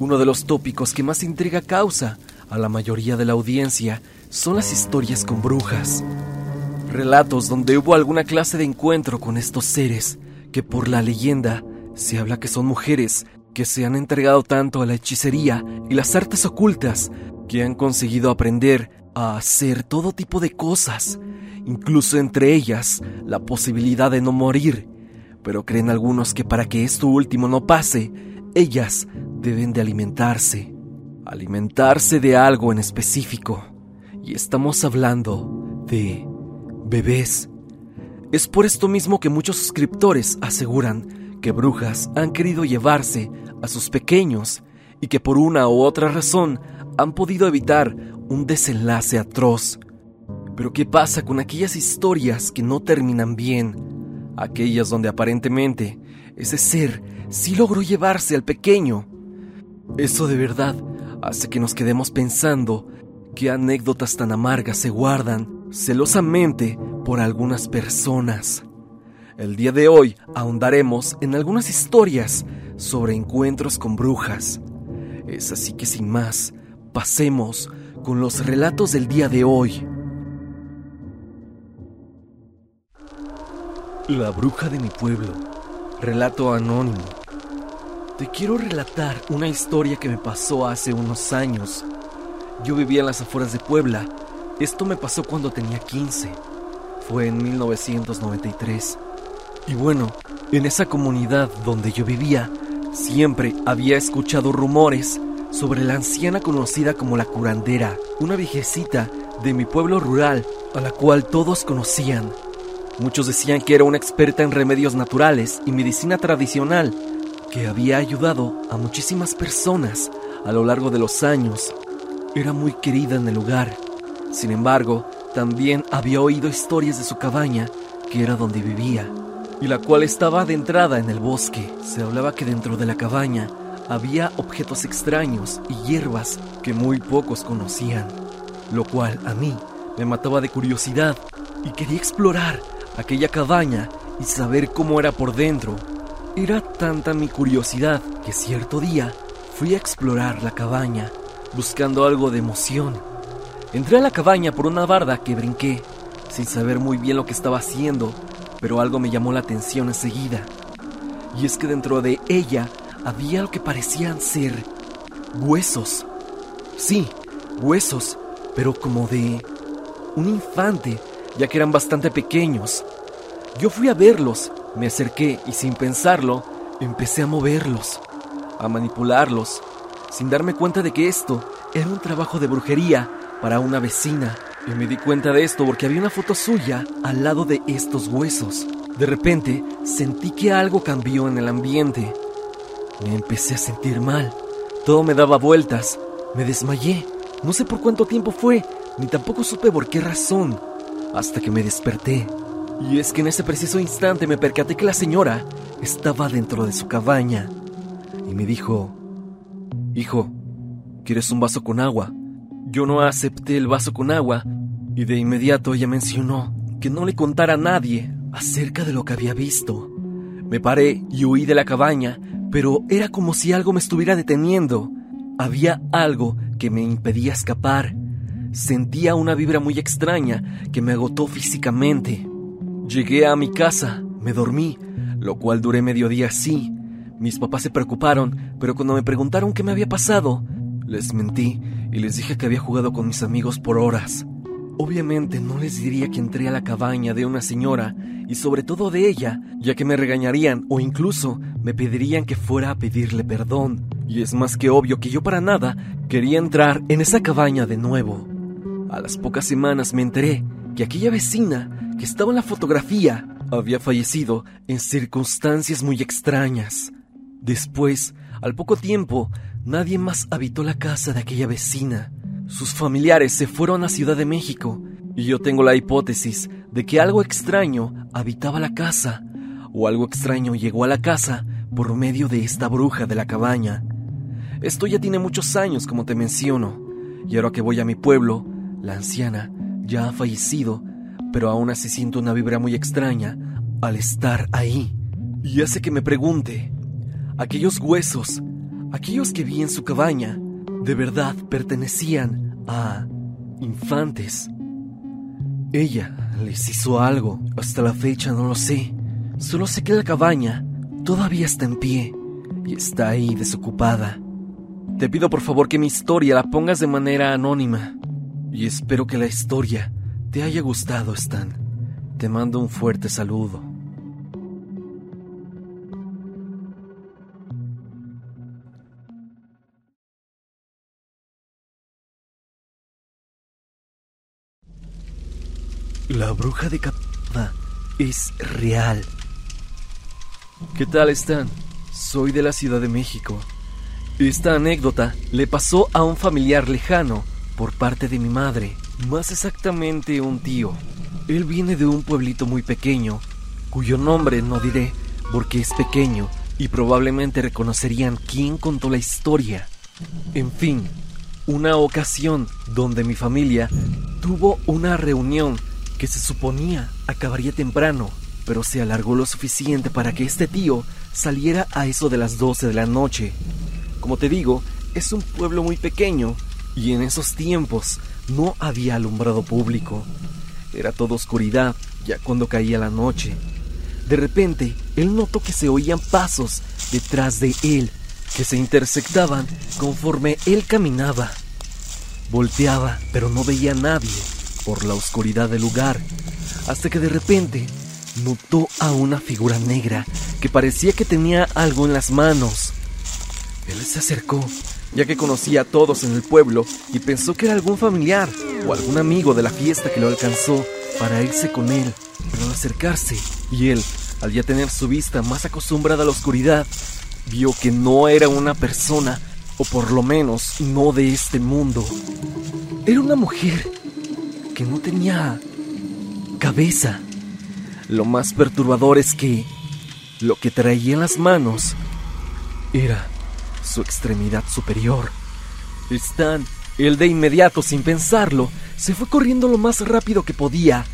Uno de los tópicos que más intriga causa a la mayoría de la audiencia son las historias con brujas. Relatos donde hubo alguna clase de encuentro con estos seres que por la leyenda se habla que son mujeres que se han entregado tanto a la hechicería y las artes ocultas que han conseguido aprender a hacer todo tipo de cosas, incluso entre ellas la posibilidad de no morir. Pero creen algunos que para que esto último no pase, ellas deben de alimentarse, alimentarse de algo en específico. Y estamos hablando de bebés. Es por esto mismo que muchos suscriptores aseguran que brujas han querido llevarse a sus pequeños y que por una u otra razón han podido evitar un desenlace atroz. Pero ¿qué pasa con aquellas historias que no terminan bien? Aquellas donde aparentemente ese ser sí logró llevarse al pequeño eso de verdad hace que nos quedemos pensando qué anécdotas tan amargas se guardan celosamente por algunas personas. El día de hoy ahondaremos en algunas historias sobre encuentros con brujas. Es así que sin más, pasemos con los relatos del día de hoy. La bruja de mi pueblo. Relato anónimo. Te quiero relatar una historia que me pasó hace unos años. Yo vivía en las afueras de Puebla. Esto me pasó cuando tenía 15. Fue en 1993. Y bueno, en esa comunidad donde yo vivía, siempre había escuchado rumores sobre la anciana conocida como la curandera, una viejecita de mi pueblo rural a la cual todos conocían. Muchos decían que era una experta en remedios naturales y medicina tradicional que había ayudado a muchísimas personas a lo largo de los años. Era muy querida en el lugar. Sin embargo, también había oído historias de su cabaña, que era donde vivía, y la cual estaba adentrada en el bosque. Se hablaba que dentro de la cabaña había objetos extraños y hierbas que muy pocos conocían, lo cual a mí me mataba de curiosidad y quería explorar aquella cabaña y saber cómo era por dentro era tanta mi curiosidad que cierto día fui a explorar la cabaña, buscando algo de emoción. Entré a la cabaña por una barda que brinqué, sin saber muy bien lo que estaba haciendo, pero algo me llamó la atención enseguida. Y es que dentro de ella había lo que parecían ser huesos. Sí, huesos, pero como de un infante, ya que eran bastante pequeños. Yo fui a verlos me acerqué y sin pensarlo, empecé a moverlos, a manipularlos, sin darme cuenta de que esto era un trabajo de brujería para una vecina. Y me di cuenta de esto porque había una foto suya al lado de estos huesos. De repente sentí que algo cambió en el ambiente. Me empecé a sentir mal. Todo me daba vueltas. Me desmayé. No sé por cuánto tiempo fue, ni tampoco supe por qué razón, hasta que me desperté. Y es que en ese preciso instante me percaté que la señora estaba dentro de su cabaña y me dijo, Hijo, ¿quieres un vaso con agua? Yo no acepté el vaso con agua y de inmediato ella mencionó que no le contara a nadie acerca de lo que había visto. Me paré y huí de la cabaña, pero era como si algo me estuviera deteniendo. Había algo que me impedía escapar. Sentía una vibra muy extraña que me agotó físicamente. Llegué a mi casa, me dormí, lo cual duré medio día así. Mis papás se preocuparon, pero cuando me preguntaron qué me había pasado, les mentí y les dije que había jugado con mis amigos por horas. Obviamente no les diría que entré a la cabaña de una señora y sobre todo de ella, ya que me regañarían o incluso me pedirían que fuera a pedirle perdón. Y es más que obvio que yo para nada quería entrar en esa cabaña de nuevo. A las pocas semanas me enteré que aquella vecina que estaba en la fotografía había fallecido en circunstancias muy extrañas. Después, al poco tiempo, nadie más habitó la casa de aquella vecina. Sus familiares se fueron a Ciudad de México y yo tengo la hipótesis de que algo extraño habitaba la casa o algo extraño llegó a la casa por medio de esta bruja de la cabaña. Esto ya tiene muchos años, como te menciono, y ahora que voy a mi pueblo, la anciana ya ha fallecido, pero aún así siento una vibra muy extraña al estar ahí. Y hace que me pregunte, aquellos huesos, aquellos que vi en su cabaña, ¿de verdad pertenecían a infantes? Ella les hizo algo, hasta la fecha no lo sé. Solo sé que la cabaña todavía está en pie y está ahí desocupada. Te pido por favor que mi historia la pongas de manera anónima. Y espero que la historia te haya gustado, Stan. Te mando un fuerte saludo. La bruja de Capada es real. ¿Qué tal Stan? Soy de la Ciudad de México. Esta anécdota le pasó a un familiar lejano por parte de mi madre, más exactamente un tío. Él viene de un pueblito muy pequeño, cuyo nombre no diré porque es pequeño y probablemente reconocerían quién contó la historia. En fin, una ocasión donde mi familia tuvo una reunión que se suponía acabaría temprano, pero se alargó lo suficiente para que este tío saliera a eso de las 12 de la noche. Como te digo, es un pueblo muy pequeño y en esos tiempos no había alumbrado público. Era toda oscuridad ya cuando caía la noche. De repente, él notó que se oían pasos detrás de él, que se intersectaban conforme él caminaba. Volteaba, pero no veía a nadie por la oscuridad del lugar, hasta que de repente notó a una figura negra que parecía que tenía algo en las manos. Él se acercó, ya que conocía a todos en el pueblo y pensó que era algún familiar o algún amigo de la fiesta que lo alcanzó para irse con él. Pero al acercarse, y él, al ya tener su vista más acostumbrada a la oscuridad, vio que no era una persona, o por lo menos no de este mundo. Era una mujer que no tenía cabeza. Lo más perturbador es que lo que traía en las manos era su extremidad superior. Stan, él de inmediato, sin pensarlo, se fue corriendo lo más rápido que podía,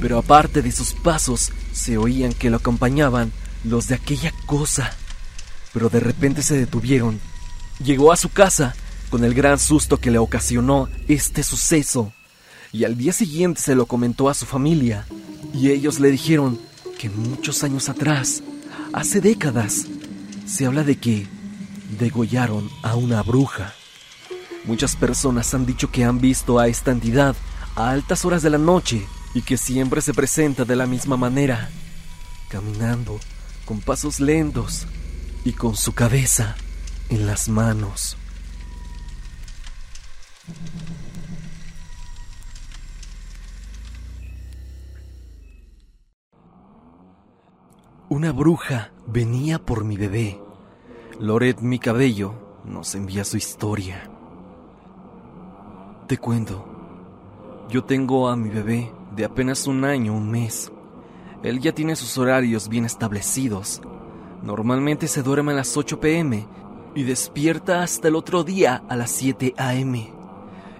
pero aparte de sus pasos, se oían que lo acompañaban los de aquella cosa. Pero de repente se detuvieron. Llegó a su casa con el gran susto que le ocasionó este suceso, y al día siguiente se lo comentó a su familia, y ellos le dijeron que muchos años atrás, hace décadas, se habla de que degollaron a una bruja. Muchas personas han dicho que han visto a esta entidad a altas horas de la noche y que siempre se presenta de la misma manera, caminando con pasos lentos y con su cabeza en las manos. Una bruja venía por mi bebé. Loret Mi Cabello nos envía su historia. Te cuento, yo tengo a mi bebé de apenas un año, un mes. Él ya tiene sus horarios bien establecidos. Normalmente se duerme a las 8 pm y despierta hasta el otro día a las 7 am.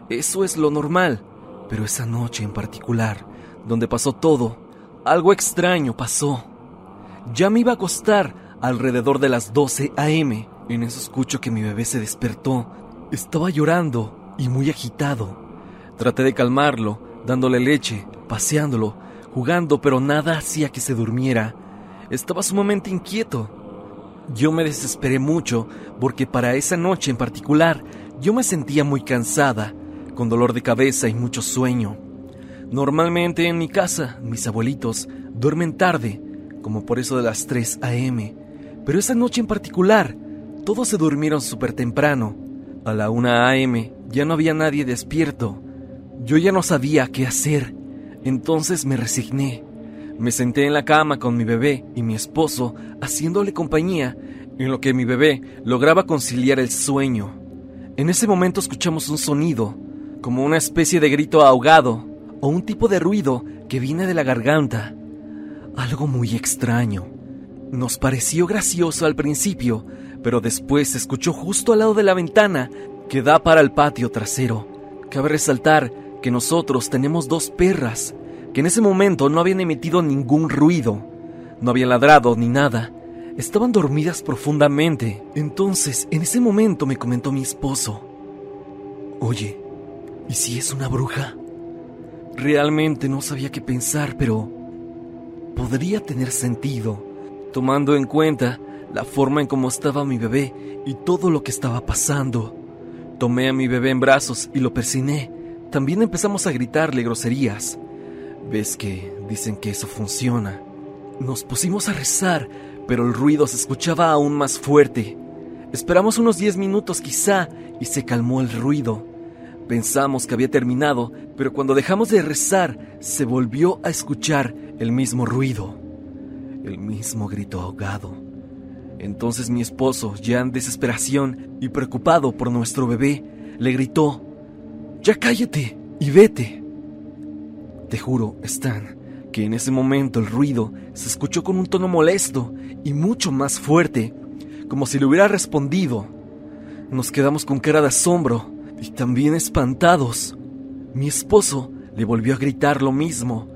Eso es lo normal, pero esa noche en particular, donde pasó todo, algo extraño pasó. Ya me iba a acostar alrededor de las 12 a.m. En eso escucho que mi bebé se despertó. Estaba llorando y muy agitado. Traté de calmarlo, dándole leche, paseándolo, jugando, pero nada hacía que se durmiera. Estaba sumamente inquieto. Yo me desesperé mucho porque para esa noche en particular yo me sentía muy cansada, con dolor de cabeza y mucho sueño. Normalmente en mi casa mis abuelitos duermen tarde, como por eso de las 3 a.m., pero esa noche en particular, todos se durmieron súper temprano. A la 1 a.m. ya no había nadie despierto. Yo ya no sabía qué hacer. Entonces me resigné. Me senté en la cama con mi bebé y mi esposo, haciéndole compañía, en lo que mi bebé lograba conciliar el sueño. En ese momento escuchamos un sonido, como una especie de grito ahogado o un tipo de ruido que viene de la garganta. Algo muy extraño. Nos pareció gracioso al principio, pero después se escuchó justo al lado de la ventana que da para el patio trasero. Cabe resaltar que nosotros tenemos dos perras, que en ese momento no habían emitido ningún ruido, no habían ladrado ni nada, estaban dormidas profundamente. Entonces, en ese momento me comentó mi esposo, Oye, ¿y si es una bruja? Realmente no sabía qué pensar, pero podría tener sentido, tomando en cuenta la forma en cómo estaba mi bebé y todo lo que estaba pasando. Tomé a mi bebé en brazos y lo persiné. También empezamos a gritarle groserías. ¿Ves que dicen que eso funciona? Nos pusimos a rezar, pero el ruido se escuchaba aún más fuerte. Esperamos unos 10 minutos quizá y se calmó el ruido. Pensamos que había terminado, pero cuando dejamos de rezar se volvió a escuchar el mismo ruido, el mismo grito ahogado. Entonces mi esposo, ya en desesperación y preocupado por nuestro bebé, le gritó, Ya cállate y vete. Te juro, Stan, que en ese momento el ruido se escuchó con un tono molesto y mucho más fuerte, como si le hubiera respondido. Nos quedamos con cara de asombro y también espantados. Mi esposo le volvió a gritar lo mismo,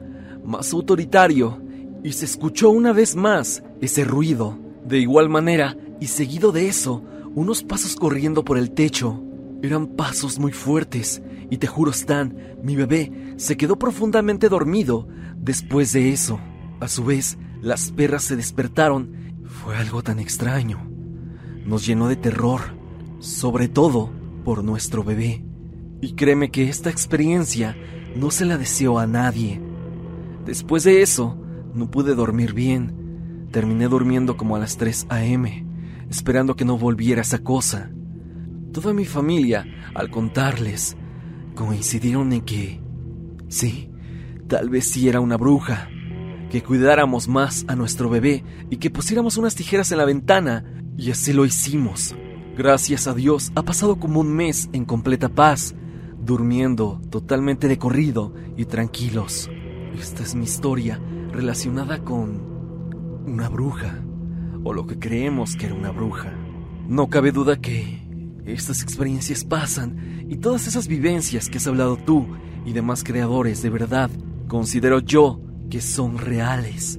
más autoritario, y se escuchó una vez más ese ruido. De igual manera, y seguido de eso, unos pasos corriendo por el techo. Eran pasos muy fuertes, y te juro, Stan, mi bebé se quedó profundamente dormido después de eso. A su vez, las perras se despertaron. Fue algo tan extraño. Nos llenó de terror, sobre todo por nuestro bebé. Y créeme que esta experiencia no se la deseo a nadie. Después de eso, no pude dormir bien. Terminé durmiendo como a las 3 a.m., esperando que no volviera esa cosa. Toda mi familia, al contarles, coincidieron en que, sí, tal vez sí era una bruja, que cuidáramos más a nuestro bebé y que pusiéramos unas tijeras en la ventana, y así lo hicimos. Gracias a Dios ha pasado como un mes en completa paz, durmiendo totalmente de corrido y tranquilos. Esta es mi historia relacionada con una bruja, o lo que creemos que era una bruja. No cabe duda que estas experiencias pasan y todas esas vivencias que has hablado tú y demás creadores de verdad, considero yo que son reales.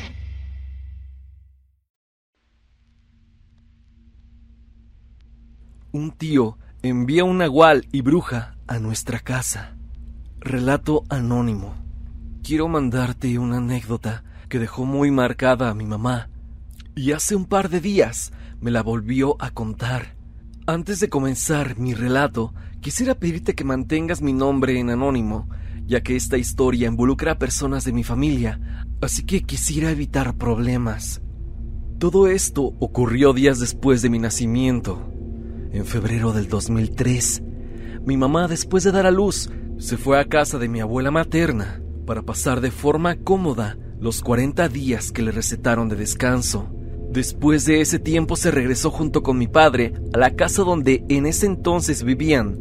Un tío envía un nahual y bruja a nuestra casa. Relato anónimo. Quiero mandarte una anécdota que dejó muy marcada a mi mamá. Y hace un par de días me la volvió a contar. Antes de comenzar mi relato, quisiera pedirte que mantengas mi nombre en anónimo, ya que esta historia involucra a personas de mi familia, así que quisiera evitar problemas. Todo esto ocurrió días después de mi nacimiento. En febrero del 2003, mi mamá, después de dar a luz, se fue a casa de mi abuela materna para pasar de forma cómoda los 40 días que le recetaron de descanso. Después de ese tiempo se regresó junto con mi padre a la casa donde en ese entonces vivían.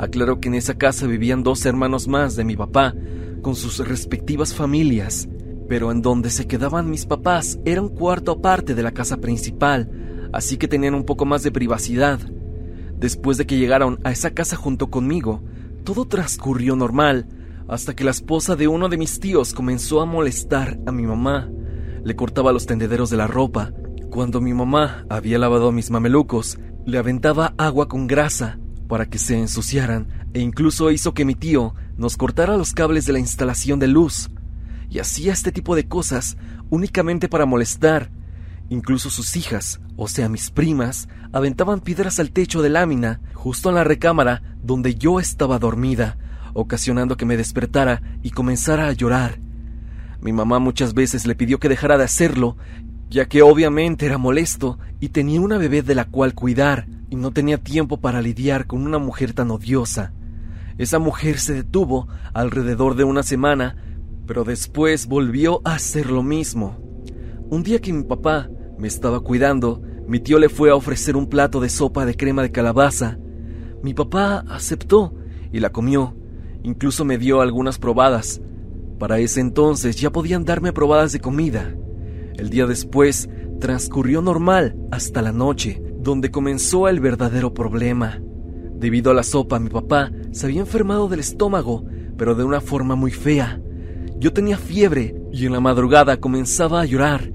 Aclaró que en esa casa vivían dos hermanos más de mi papá, con sus respectivas familias, pero en donde se quedaban mis papás era un cuarto aparte de la casa principal, así que tenían un poco más de privacidad. Después de que llegaron a esa casa junto conmigo, todo transcurrió normal, hasta que la esposa de uno de mis tíos comenzó a molestar a mi mamá. Le cortaba los tendederos de la ropa. Cuando mi mamá había lavado mis mamelucos, le aventaba agua con grasa para que se ensuciaran e incluso hizo que mi tío nos cortara los cables de la instalación de luz. Y hacía este tipo de cosas únicamente para molestar. Incluso sus hijas, o sea mis primas, aventaban piedras al techo de lámina, justo en la recámara donde yo estaba dormida, ocasionando que me despertara y comenzara a llorar. Mi mamá muchas veces le pidió que dejara de hacerlo, ya que obviamente era molesto y tenía una bebé de la cual cuidar, y no tenía tiempo para lidiar con una mujer tan odiosa. Esa mujer se detuvo alrededor de una semana, pero después volvió a hacer lo mismo. Un día que mi papá me estaba cuidando, mi tío le fue a ofrecer un plato de sopa de crema de calabaza. Mi papá aceptó y la comió, incluso me dio algunas probadas. Para ese entonces ya podían darme probadas de comida. El día después transcurrió normal hasta la noche, donde comenzó el verdadero problema. Debido a la sopa, mi papá se había enfermado del estómago, pero de una forma muy fea. Yo tenía fiebre y en la madrugada comenzaba a llorar.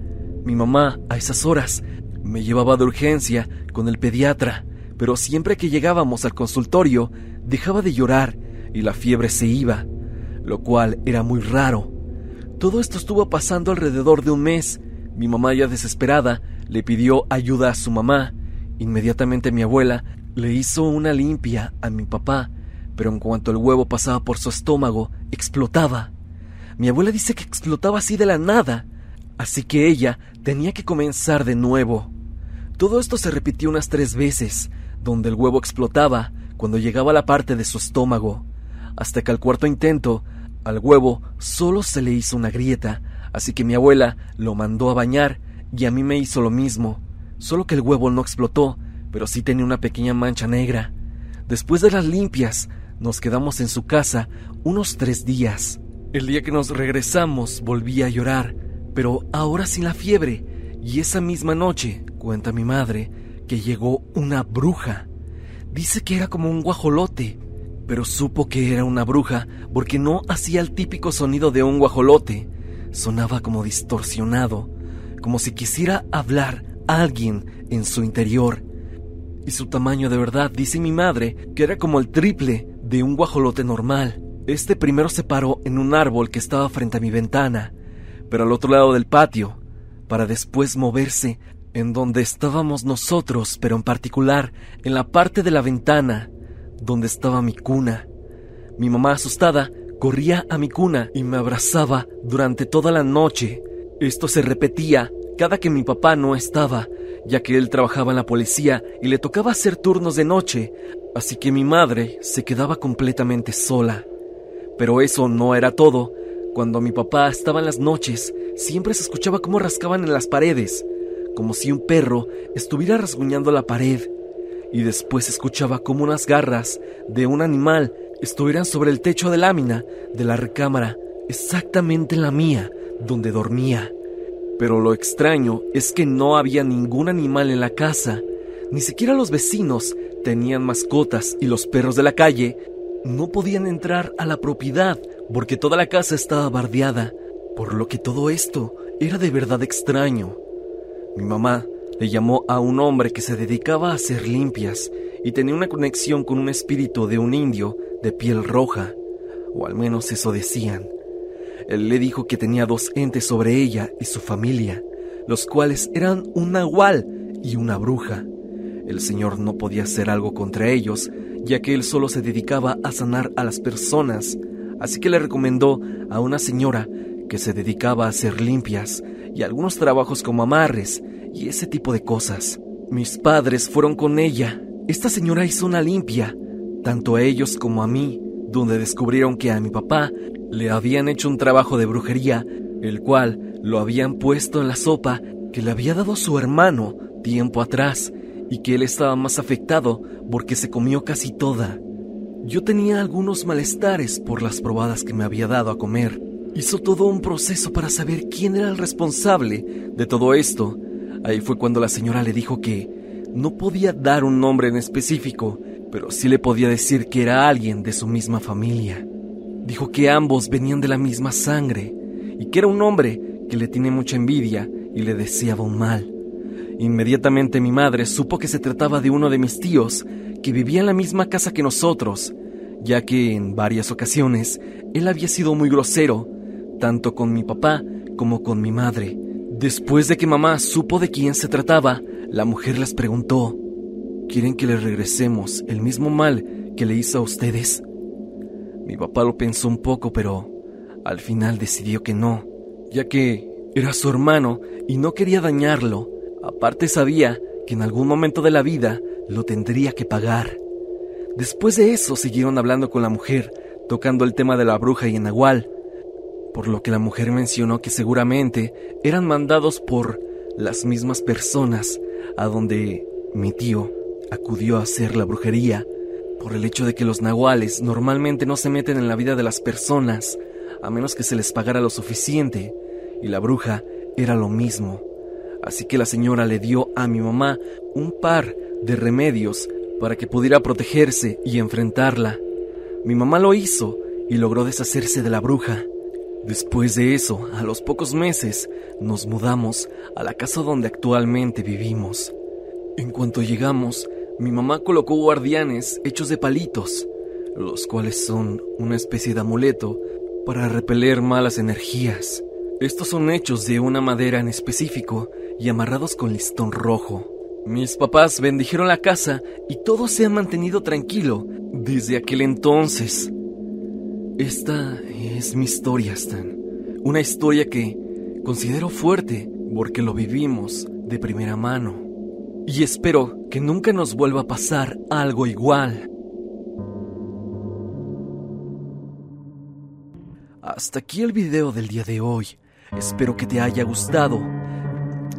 Mi mamá, a esas horas, me llevaba de urgencia con el pediatra, pero siempre que llegábamos al consultorio, dejaba de llorar y la fiebre se iba, lo cual era muy raro. Todo esto estuvo pasando alrededor de un mes. Mi mamá ya desesperada le pidió ayuda a su mamá. Inmediatamente mi abuela le hizo una limpia a mi papá, pero en cuanto el huevo pasaba por su estómago, explotaba. Mi abuela dice que explotaba así de la nada, así que ella tenía que comenzar de nuevo. Todo esto se repitió unas tres veces, donde el huevo explotaba cuando llegaba a la parte de su estómago, hasta que al cuarto intento, al huevo solo se le hizo una grieta, así que mi abuela lo mandó a bañar y a mí me hizo lo mismo, solo que el huevo no explotó, pero sí tenía una pequeña mancha negra. Después de las limpias, nos quedamos en su casa unos tres días. El día que nos regresamos volví a llorar, pero ahora sin la fiebre, y esa misma noche, cuenta mi madre, que llegó una bruja. Dice que era como un guajolote, pero supo que era una bruja porque no hacía el típico sonido de un guajolote. Sonaba como distorsionado, como si quisiera hablar a alguien en su interior y su tamaño de verdad, dice mi madre, que era como el triple de un guajolote normal. Este primero se paró en un árbol que estaba frente a mi ventana, al otro lado del patio, para después moverse en donde estábamos nosotros, pero en particular en la parte de la ventana donde estaba mi cuna. Mi mamá asustada corría a mi cuna y me abrazaba durante toda la noche. Esto se repetía cada que mi papá no estaba, ya que él trabajaba en la policía y le tocaba hacer turnos de noche, así que mi madre se quedaba completamente sola. Pero eso no era todo. Cuando mi papá estaba en las noches, siempre se escuchaba cómo rascaban en las paredes, como si un perro estuviera rasguñando la pared, y después escuchaba como unas garras de un animal estuvieran sobre el techo de lámina de la recámara, exactamente en la mía, donde dormía. Pero lo extraño es que no había ningún animal en la casa, ni siquiera los vecinos tenían mascotas y los perros de la calle no podían entrar a la propiedad porque toda la casa estaba bardeada, por lo que todo esto era de verdad extraño. Mi mamá le llamó a un hombre que se dedicaba a hacer limpias y tenía una conexión con un espíritu de un indio de piel roja, o al menos eso decían. Él le dijo que tenía dos entes sobre ella y su familia, los cuales eran un nahual y una bruja. El Señor no podía hacer algo contra ellos, ya que él solo se dedicaba a sanar a las personas, así que le recomendó a una señora que se dedicaba a hacer limpias y algunos trabajos como amarres y ese tipo de cosas. Mis padres fueron con ella. Esta señora hizo una limpia, tanto a ellos como a mí, donde descubrieron que a mi papá le habían hecho un trabajo de brujería, el cual lo habían puesto en la sopa que le había dado su hermano tiempo atrás y que él estaba más afectado porque se comió casi toda. Yo tenía algunos malestares por las probadas que me había dado a comer. Hizo todo un proceso para saber quién era el responsable de todo esto. Ahí fue cuando la señora le dijo que no podía dar un nombre en específico, pero sí le podía decir que era alguien de su misma familia. Dijo que ambos venían de la misma sangre y que era un hombre que le tiene mucha envidia y le deseaba un mal. Inmediatamente mi madre supo que se trataba de uno de mis tíos, que vivía en la misma casa que nosotros, ya que en varias ocasiones él había sido muy grosero, tanto con mi papá como con mi madre. Después de que mamá supo de quién se trataba, la mujer les preguntó, ¿quieren que le regresemos el mismo mal que le hizo a ustedes? Mi papá lo pensó un poco, pero al final decidió que no, ya que era su hermano y no quería dañarlo. Aparte sabía que en algún momento de la vida lo tendría que pagar. Después de eso siguieron hablando con la mujer, tocando el tema de la bruja y el nahual, por lo que la mujer mencionó que seguramente eran mandados por las mismas personas a donde mi tío acudió a hacer la brujería, por el hecho de que los nahuales normalmente no se meten en la vida de las personas, a menos que se les pagara lo suficiente, y la bruja era lo mismo. Así que la señora le dio a mi mamá un par de remedios para que pudiera protegerse y enfrentarla. Mi mamá lo hizo y logró deshacerse de la bruja. Después de eso, a los pocos meses, nos mudamos a la casa donde actualmente vivimos. En cuanto llegamos, mi mamá colocó guardianes hechos de palitos, los cuales son una especie de amuleto para repeler malas energías. Estos son hechos de una madera en específico y amarrados con listón rojo. Mis papás bendijeron la casa y todo se ha mantenido tranquilo desde aquel entonces. Esta es mi historia, Stan. Una historia que considero fuerte porque lo vivimos de primera mano. Y espero que nunca nos vuelva a pasar algo igual. Hasta aquí el video del día de hoy. Espero que te haya gustado.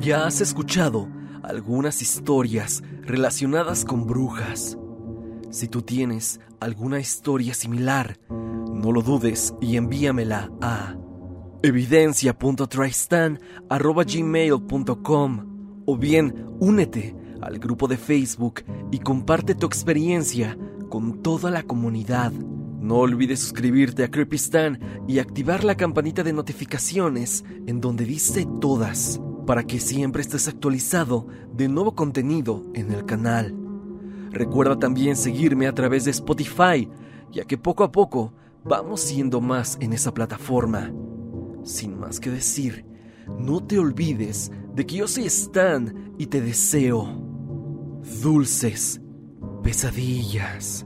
Ya has escuchado algunas historias relacionadas con brujas. Si tú tienes alguna historia similar, no lo dudes y envíamela a evidencia.tristan.gmail.com o bien únete al grupo de Facebook y comparte tu experiencia con toda la comunidad. No olvides suscribirte a Creepystan y activar la campanita de notificaciones en donde dice todas para que siempre estés actualizado de nuevo contenido en el canal. Recuerda también seguirme a través de Spotify, ya que poco a poco vamos siendo más en esa plataforma. Sin más que decir, no te olvides de que yo soy Stan y te deseo dulces pesadillas.